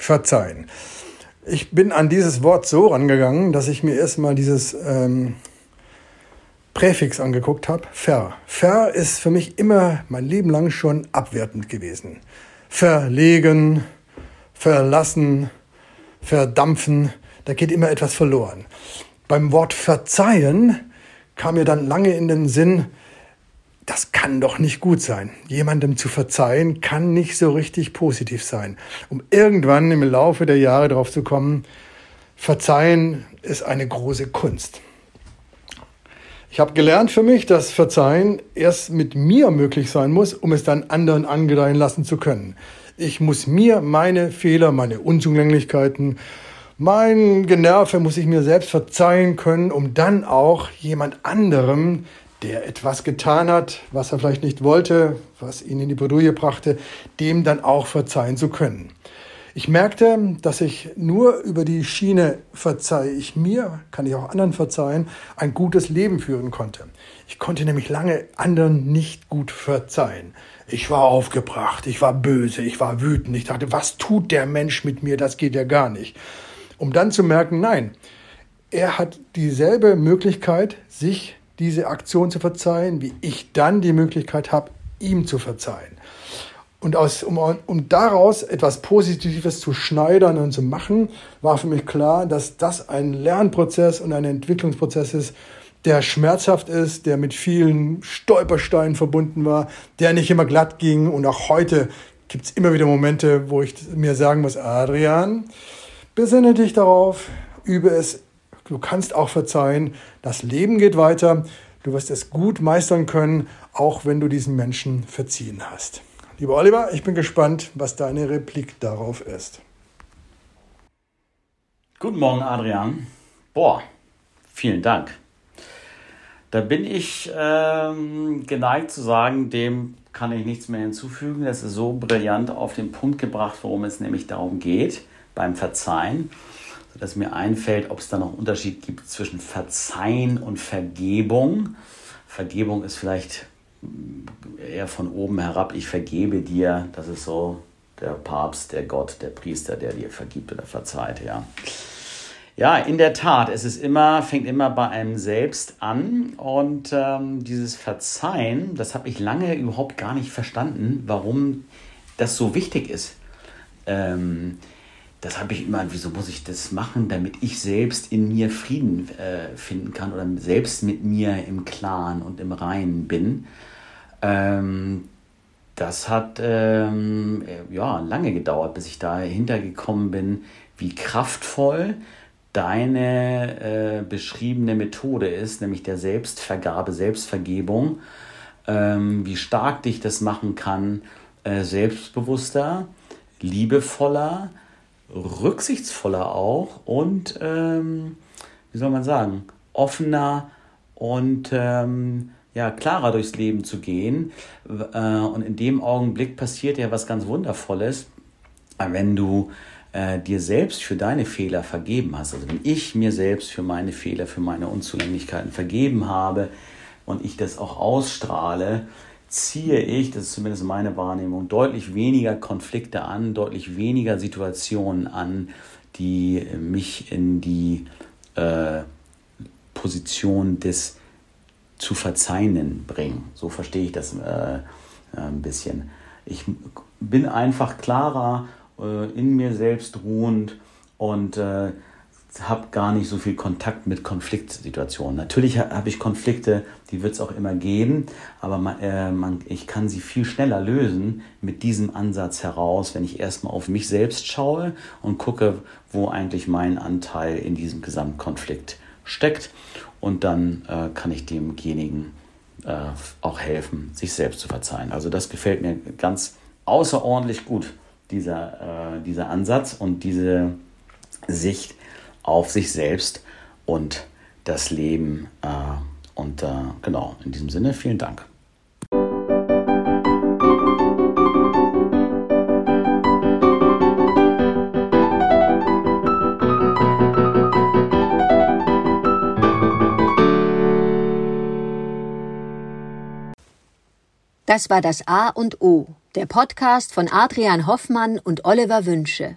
Verzeihen. Ich bin an dieses Wort so rangegangen, dass ich mir erstmal dieses ähm, Präfix angeguckt habe. Ver. Ver ist für mich immer mein Leben lang schon abwertend gewesen. Verlegen, verlassen, verdampfen, da geht immer etwas verloren. Beim Wort verzeihen kam mir dann lange in den Sinn, das kann doch nicht gut sein. Jemandem zu verzeihen kann nicht so richtig positiv sein. Um irgendwann im Laufe der Jahre darauf zu kommen, verzeihen ist eine große Kunst. Ich habe gelernt für mich, dass Verzeihen erst mit mir möglich sein muss, um es dann anderen angedeihen lassen zu können. Ich muss mir meine Fehler, meine Unzulänglichkeiten, mein Generve muss ich mir selbst verzeihen können, um dann auch jemand anderem der etwas getan hat, was er vielleicht nicht wollte, was ihn in die Bredouille brachte, dem dann auch verzeihen zu können. Ich merkte, dass ich nur über die Schiene verzeihe ich mir, kann ich auch anderen verzeihen, ein gutes Leben führen konnte. Ich konnte nämlich lange anderen nicht gut verzeihen. Ich war aufgebracht, ich war böse, ich war wütend. Ich dachte, was tut der Mensch mit mir? Das geht ja gar nicht. Um dann zu merken, nein, er hat dieselbe Möglichkeit, sich diese Aktion zu verzeihen, wie ich dann die Möglichkeit habe, ihm zu verzeihen. Und aus, um, um daraus etwas Positives zu schneidern und zu machen, war für mich klar, dass das ein Lernprozess und ein Entwicklungsprozess ist, der schmerzhaft ist, der mit vielen Stolpersteinen verbunden war, der nicht immer glatt ging. Und auch heute gibt es immer wieder Momente, wo ich mir sagen muss, Adrian, besinne dich darauf, übe es Du kannst auch verzeihen. Das Leben geht weiter. Du wirst es gut meistern können, auch wenn du diesen Menschen verziehen hast. Lieber Oliver, ich bin gespannt, was deine Replik darauf ist. Guten Morgen, Adrian. Boah, vielen Dank. Da bin ich ähm, geneigt zu sagen, dem kann ich nichts mehr hinzufügen. Das ist so brillant auf den Punkt gebracht, worum es nämlich darum geht beim Verzeihen dass mir einfällt, ob es da noch einen Unterschied gibt zwischen Verzeihen und Vergebung. Vergebung ist vielleicht eher von oben herab, ich vergebe dir, das ist so der Papst, der Gott, der Priester, der dir vergibt oder verzeiht, ja. Ja, in der Tat, es ist immer, fängt immer bei einem selbst an und ähm, dieses Verzeihen, das habe ich lange überhaupt gar nicht verstanden, warum das so wichtig ist. Ähm, das habe ich immer, wieso muss ich das machen, damit ich selbst in mir Frieden äh, finden kann oder selbst mit mir im Klaren und im Reinen bin. Ähm, das hat ähm, ja, lange gedauert, bis ich dahinter gekommen bin, wie kraftvoll deine äh, beschriebene Methode ist, nämlich der Selbstvergabe, Selbstvergebung, ähm, wie stark dich das machen kann, äh, selbstbewusster, liebevoller, rücksichtsvoller auch und, ähm, wie soll man sagen, offener und ähm, ja, klarer durchs Leben zu gehen. Äh, und in dem Augenblick passiert ja was ganz Wundervolles, wenn du äh, dir selbst für deine Fehler vergeben hast. Also wenn ich mir selbst für meine Fehler, für meine Unzulänglichkeiten vergeben habe und ich das auch ausstrahle, ziehe ich, das ist zumindest meine Wahrnehmung, deutlich weniger Konflikte an, deutlich weniger Situationen an, die mich in die äh, Position des zu Verzeihenden bringen. So verstehe ich das äh, ein bisschen. Ich bin einfach klarer, äh, in mir selbst ruhend und äh, habe gar nicht so viel Kontakt mit Konfliktsituationen. Natürlich habe ich Konflikte, die wird es auch immer geben, aber man, äh, man, ich kann sie viel schneller lösen mit diesem Ansatz heraus, wenn ich erstmal auf mich selbst schaue und gucke, wo eigentlich mein Anteil in diesem Gesamtkonflikt steckt. Und dann äh, kann ich demjenigen äh, auch helfen, sich selbst zu verzeihen. Also das gefällt mir ganz außerordentlich gut, dieser, äh, dieser Ansatz und diese Sicht auf sich selbst und das Leben. Äh, und äh, genau, in diesem Sinne, vielen Dank. Das war das A und O, der Podcast von Adrian Hoffmann und Oliver Wünsche.